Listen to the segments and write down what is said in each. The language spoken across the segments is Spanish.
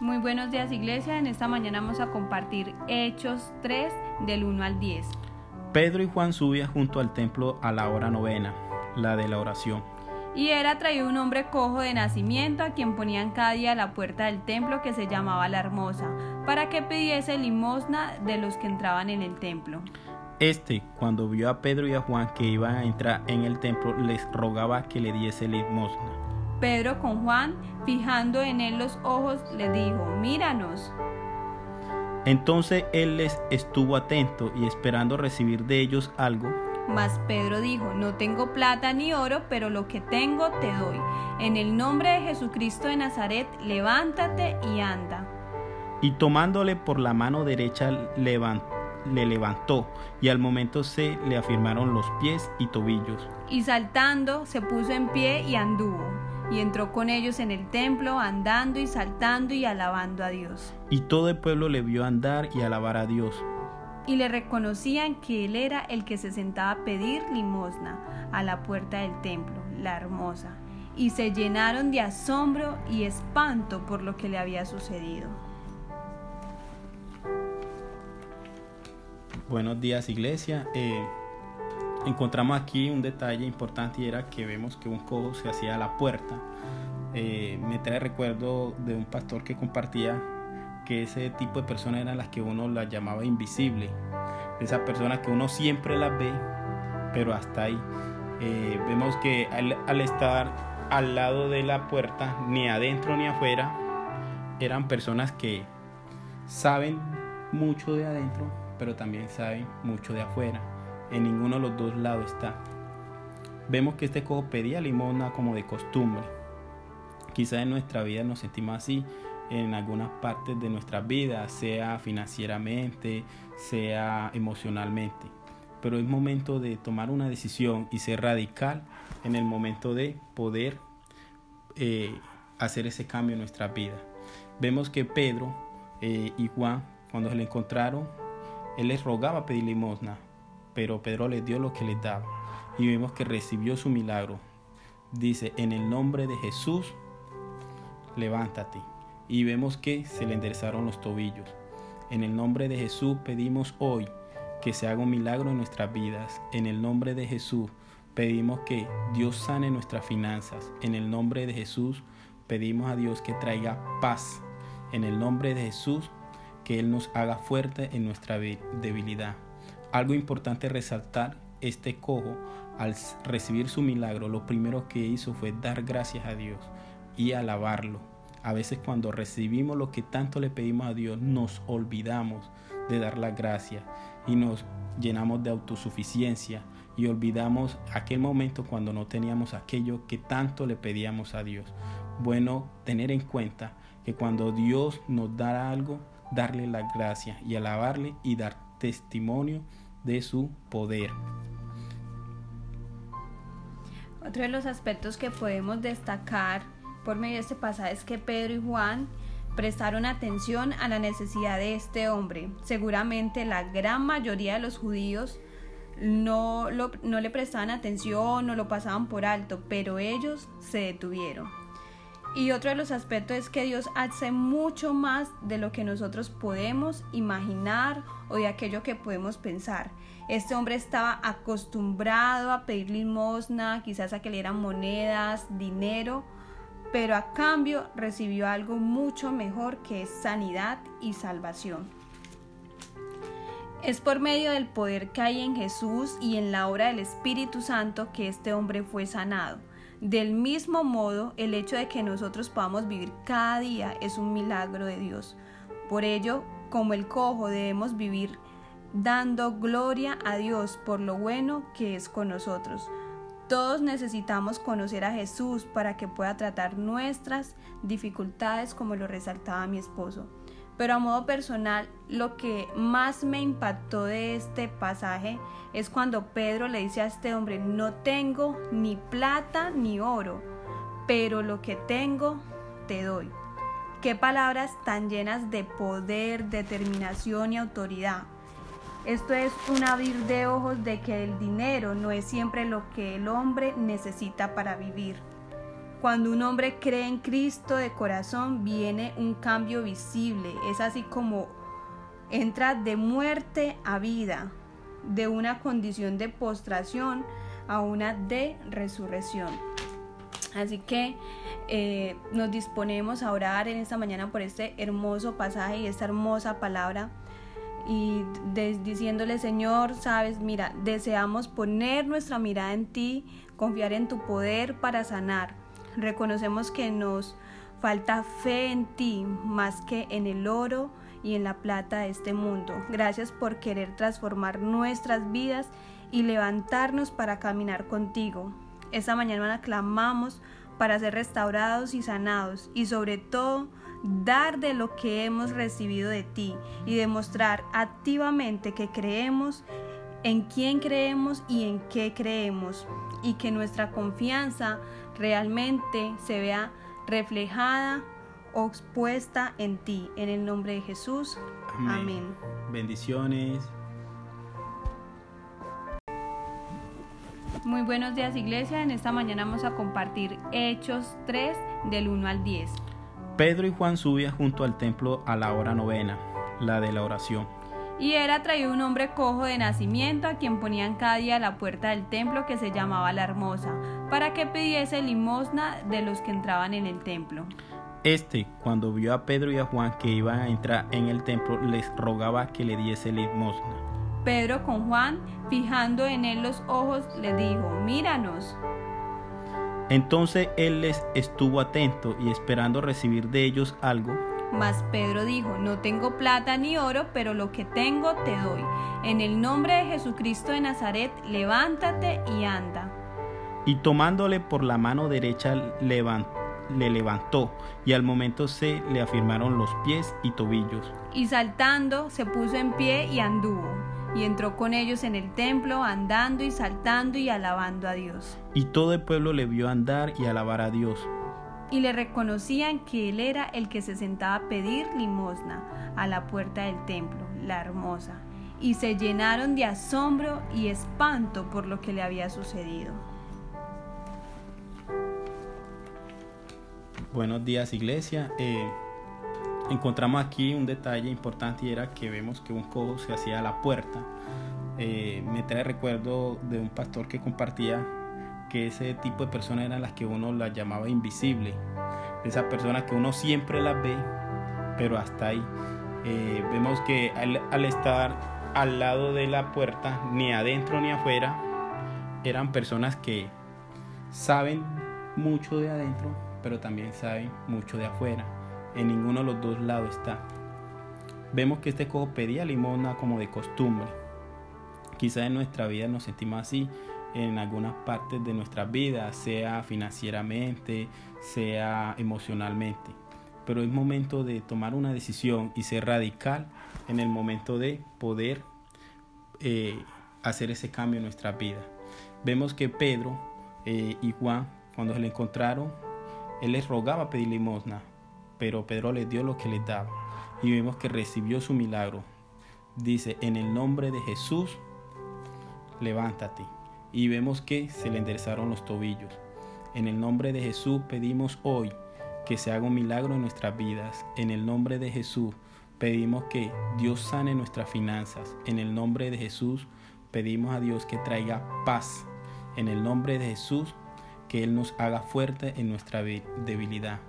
Muy buenos días iglesia, en esta mañana vamos a compartir Hechos 3 del 1 al 10. Pedro y Juan subían junto al templo a la hora novena, la de la oración. Y era traído un hombre cojo de nacimiento a quien ponían cada día a la puerta del templo que se llamaba la Hermosa, para que pidiese limosna de los que entraban en el templo. Este, cuando vio a Pedro y a Juan que iban a entrar en el templo, les rogaba que le diese limosna. Pedro con Juan, fijando en él los ojos, le dijo, míranos. Entonces él les estuvo atento y esperando recibir de ellos algo. Mas Pedro dijo, no tengo plata ni oro, pero lo que tengo te doy. En el nombre de Jesucristo de Nazaret, levántate y anda. Y tomándole por la mano derecha, le levantó, y al momento se le afirmaron los pies y tobillos. Y saltando, se puso en pie y anduvo y entró con ellos en el templo, andando y saltando y alabando a Dios. Y todo el pueblo le vio andar y alabar a Dios. Y le reconocían que él era el que se sentaba a pedir limosna a la puerta del templo, la hermosa, y se llenaron de asombro y espanto por lo que le había sucedido. Buenos días iglesia. Eh, encontramos aquí un detalle importante y era que vemos que un cojo se hacía a la puerta. Eh, me trae recuerdo de un pastor que compartía que ese tipo de personas eran las que uno las llamaba invisible. Esas personas que uno siempre las ve, pero hasta ahí. Eh, vemos que al estar al lado de la puerta, ni adentro ni afuera, eran personas que saben mucho de adentro, pero también saben mucho de afuera en ninguno de los dos lados está. Vemos que este cojo pedía limosna como de costumbre. Quizá en nuestra vida nos sentimos así en algunas partes de nuestra vida, sea financieramente, sea emocionalmente. Pero es momento de tomar una decisión y ser radical en el momento de poder eh, hacer ese cambio en nuestra vida. Vemos que Pedro eh, y Juan, cuando se le encontraron, él les rogaba pedir limosna, pero Pedro le dio lo que le daba y vemos que recibió su milagro. Dice, en el nombre de Jesús, levántate. Y vemos que se le enderezaron los tobillos. En el nombre de Jesús pedimos hoy que se haga un milagro en nuestras vidas. En el nombre de Jesús pedimos que Dios sane nuestras finanzas. En el nombre de Jesús pedimos a Dios que traiga paz. En el nombre de Jesús que Él nos haga fuerte en nuestra debilidad. Algo importante resaltar, este cojo al recibir su milagro, lo primero que hizo fue dar gracias a Dios y alabarlo. A veces cuando recibimos lo que tanto le pedimos a Dios, nos olvidamos de dar las gracias y nos llenamos de autosuficiencia y olvidamos aquel momento cuando no teníamos aquello que tanto le pedíamos a Dios. Bueno, tener en cuenta que cuando Dios nos da algo, darle las gracias y alabarle y dar testimonio de su poder. Otro de los aspectos que podemos destacar por medio de este pasaje es que Pedro y Juan prestaron atención a la necesidad de este hombre. Seguramente la gran mayoría de los judíos no, no le prestaban atención, no lo pasaban por alto, pero ellos se detuvieron. Y otro de los aspectos es que Dios hace mucho más de lo que nosotros podemos imaginar o de aquello que podemos pensar. Este hombre estaba acostumbrado a pedir limosna, quizás a que le dieran monedas, dinero, pero a cambio recibió algo mucho mejor que es sanidad y salvación. Es por medio del poder que hay en Jesús y en la obra del Espíritu Santo que este hombre fue sanado. Del mismo modo, el hecho de que nosotros podamos vivir cada día es un milagro de Dios. Por ello, como el cojo, debemos vivir dando gloria a Dios por lo bueno que es con nosotros. Todos necesitamos conocer a Jesús para que pueda tratar nuestras dificultades como lo resaltaba mi esposo. Pero a modo personal, lo que más me impactó de este pasaje es cuando Pedro le dice a este hombre, no tengo ni plata ni oro, pero lo que tengo te doy. Qué palabras tan llenas de poder, determinación y autoridad. Esto es un abrir de ojos de que el dinero no es siempre lo que el hombre necesita para vivir. Cuando un hombre cree en Cristo de corazón, viene un cambio visible. Es así como entra de muerte a vida, de una condición de postración a una de resurrección. Así que eh, nos disponemos a orar en esta mañana por este hermoso pasaje y esta hermosa palabra y diciéndole Señor, sabes, mira, deseamos poner nuestra mirada en ti, confiar en tu poder para sanar. Reconocemos que nos falta fe en ti más que en el oro y en la plata de este mundo. Gracias por querer transformar nuestras vidas y levantarnos para caminar contigo. Esta mañana clamamos para ser restaurados y sanados y sobre todo dar de lo que hemos recibido de ti y demostrar activamente que creemos en quién creemos y en qué creemos y que nuestra confianza realmente se vea reflejada o expuesta en ti. En el nombre de Jesús. Amén. Bendiciones. Muy buenos días iglesia, en esta mañana vamos a compartir Hechos 3 del 1 al 10. Pedro y Juan subían junto al templo a la hora novena, la de la oración. Y era traído un hombre cojo de nacimiento a quien ponían cada día a la puerta del templo que se llamaba la Hermosa, para que pidiese limosna de los que entraban en el templo. Este, cuando vio a Pedro y a Juan que iban a entrar en el templo, les rogaba que le diese limosna. Pedro con Juan, fijando en él los ojos, le dijo, míranos. Entonces él les estuvo atento y esperando recibir de ellos algo. Mas Pedro dijo, no tengo plata ni oro, pero lo que tengo te doy. En el nombre de Jesucristo de Nazaret, levántate y anda. Y tomándole por la mano derecha, le levantó y al momento se le afirmaron los pies y tobillos. Y saltando se puso en pie y anduvo, y entró con ellos en el templo, andando y saltando y alabando a Dios. Y todo el pueblo le vio andar y alabar a Dios. Y le reconocían que él era el que se sentaba a pedir limosna a la puerta del templo, la hermosa, y se llenaron de asombro y espanto por lo que le había sucedido. Buenos días iglesia. Eh, encontramos aquí un detalle importante y era que vemos que un cojo se hacía a la puerta. Eh, me trae recuerdo de un pastor que compartía que ese tipo de personas eran las que uno las llamaba invisible. De esas personas que uno siempre las ve, pero hasta ahí. Eh, vemos que al, al estar al lado de la puerta, ni adentro ni afuera, eran personas que saben mucho de adentro, pero también saben mucho de afuera. En ninguno de los dos lados está. Vemos que este cojo pedía limosna como de costumbre. Quizá en nuestra vida nos sentimos así en algunas partes de nuestra vida, sea financieramente, sea emocionalmente. Pero es momento de tomar una decisión y ser radical en el momento de poder eh, hacer ese cambio en nuestra vida. Vemos que Pedro eh, y Juan, cuando se le encontraron, él les rogaba pedir limosna, pero Pedro les dio lo que les daba. Y vemos que recibió su milagro. Dice, en el nombre de Jesús, levántate. Y vemos que se le enderezaron los tobillos. En el nombre de Jesús pedimos hoy que se haga un milagro en nuestras vidas. En el nombre de Jesús pedimos que Dios sane nuestras finanzas. En el nombre de Jesús pedimos a Dios que traiga paz. En el nombre de Jesús que Él nos haga fuerte en nuestra debilidad.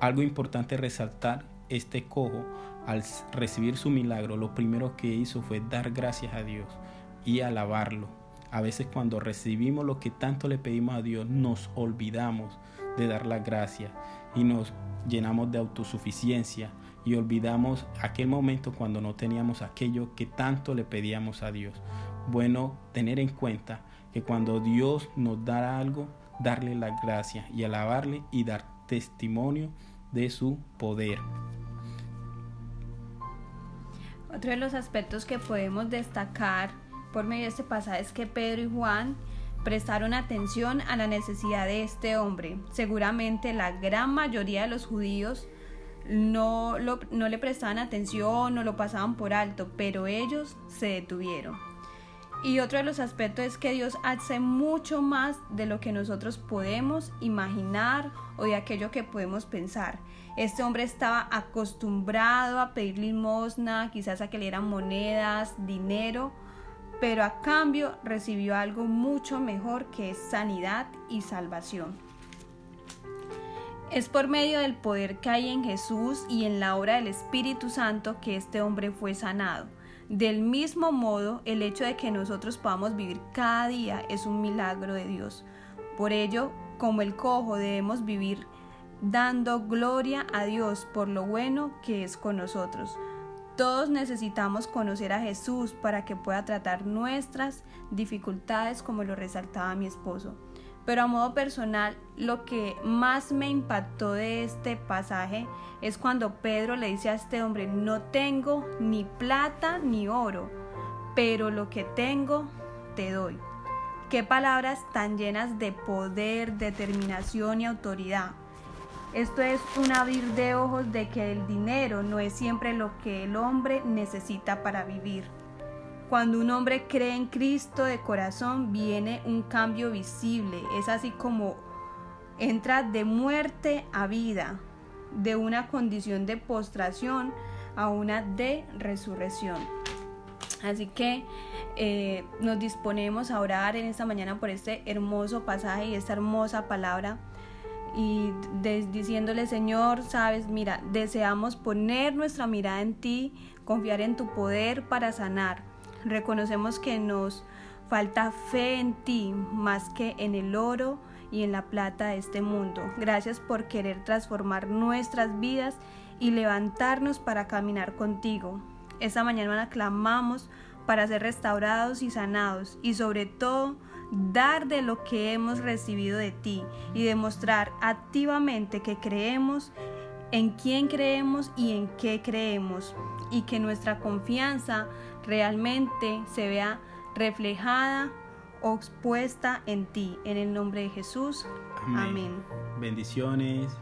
Algo importante resaltar, este cojo al recibir su milagro, lo primero que hizo fue dar gracias a Dios y alabarlo. A veces cuando recibimos lo que tanto le pedimos a Dios, nos olvidamos de dar las gracias y nos llenamos de autosuficiencia y olvidamos aquel momento cuando no teníamos aquello que tanto le pedíamos a Dios. Bueno, tener en cuenta que cuando Dios nos da algo, darle la gracia y alabarle y dar testimonio de su poder. Otro de los aspectos que podemos destacar por medio de este pasaje es que Pedro y Juan prestaron atención a la necesidad de este hombre. Seguramente la gran mayoría de los judíos no, no le prestaban atención, no lo pasaban por alto, pero ellos se detuvieron. Y otro de los aspectos es que Dios hace mucho más de lo que nosotros podemos imaginar o de aquello que podemos pensar. Este hombre estaba acostumbrado a pedir limosna, quizás a que le dieran monedas, dinero, pero a cambio recibió algo mucho mejor que es sanidad y salvación. Es por medio del poder que hay en Jesús y en la obra del Espíritu Santo que este hombre fue sanado. Del mismo modo, el hecho de que nosotros podamos vivir cada día es un milagro de Dios. Por ello, como el cojo, debemos vivir dando gloria a Dios por lo bueno que es con nosotros. Todos necesitamos conocer a Jesús para que pueda tratar nuestras dificultades como lo resaltaba mi esposo. Pero a modo personal, lo que más me impactó de este pasaje es cuando Pedro le dice a este hombre, no tengo ni plata ni oro, pero lo que tengo te doy. Qué palabras tan llenas de poder, determinación y autoridad. Esto es un abrir de ojos de que el dinero no es siempre lo que el hombre necesita para vivir. Cuando un hombre cree en Cristo de corazón, viene un cambio visible. Es así como entra de muerte a vida, de una condición de postración a una de resurrección. Así que eh, nos disponemos a orar en esta mañana por este hermoso pasaje y esta hermosa palabra. Y diciéndole, Señor, sabes, mira, deseamos poner nuestra mirada en ti, confiar en tu poder para sanar Reconocemos que nos falta fe en ti más que en el oro y en la plata de este mundo. Gracias por querer transformar nuestras vidas y levantarnos para caminar contigo. Esta mañana clamamos para ser restaurados y sanados y sobre todo dar de lo que hemos recibido de ti y demostrar activamente que creemos en quién creemos y en qué creemos y que nuestra confianza realmente se vea reflejada o expuesta en ti. En el nombre de Jesús. Amén. Bendiciones.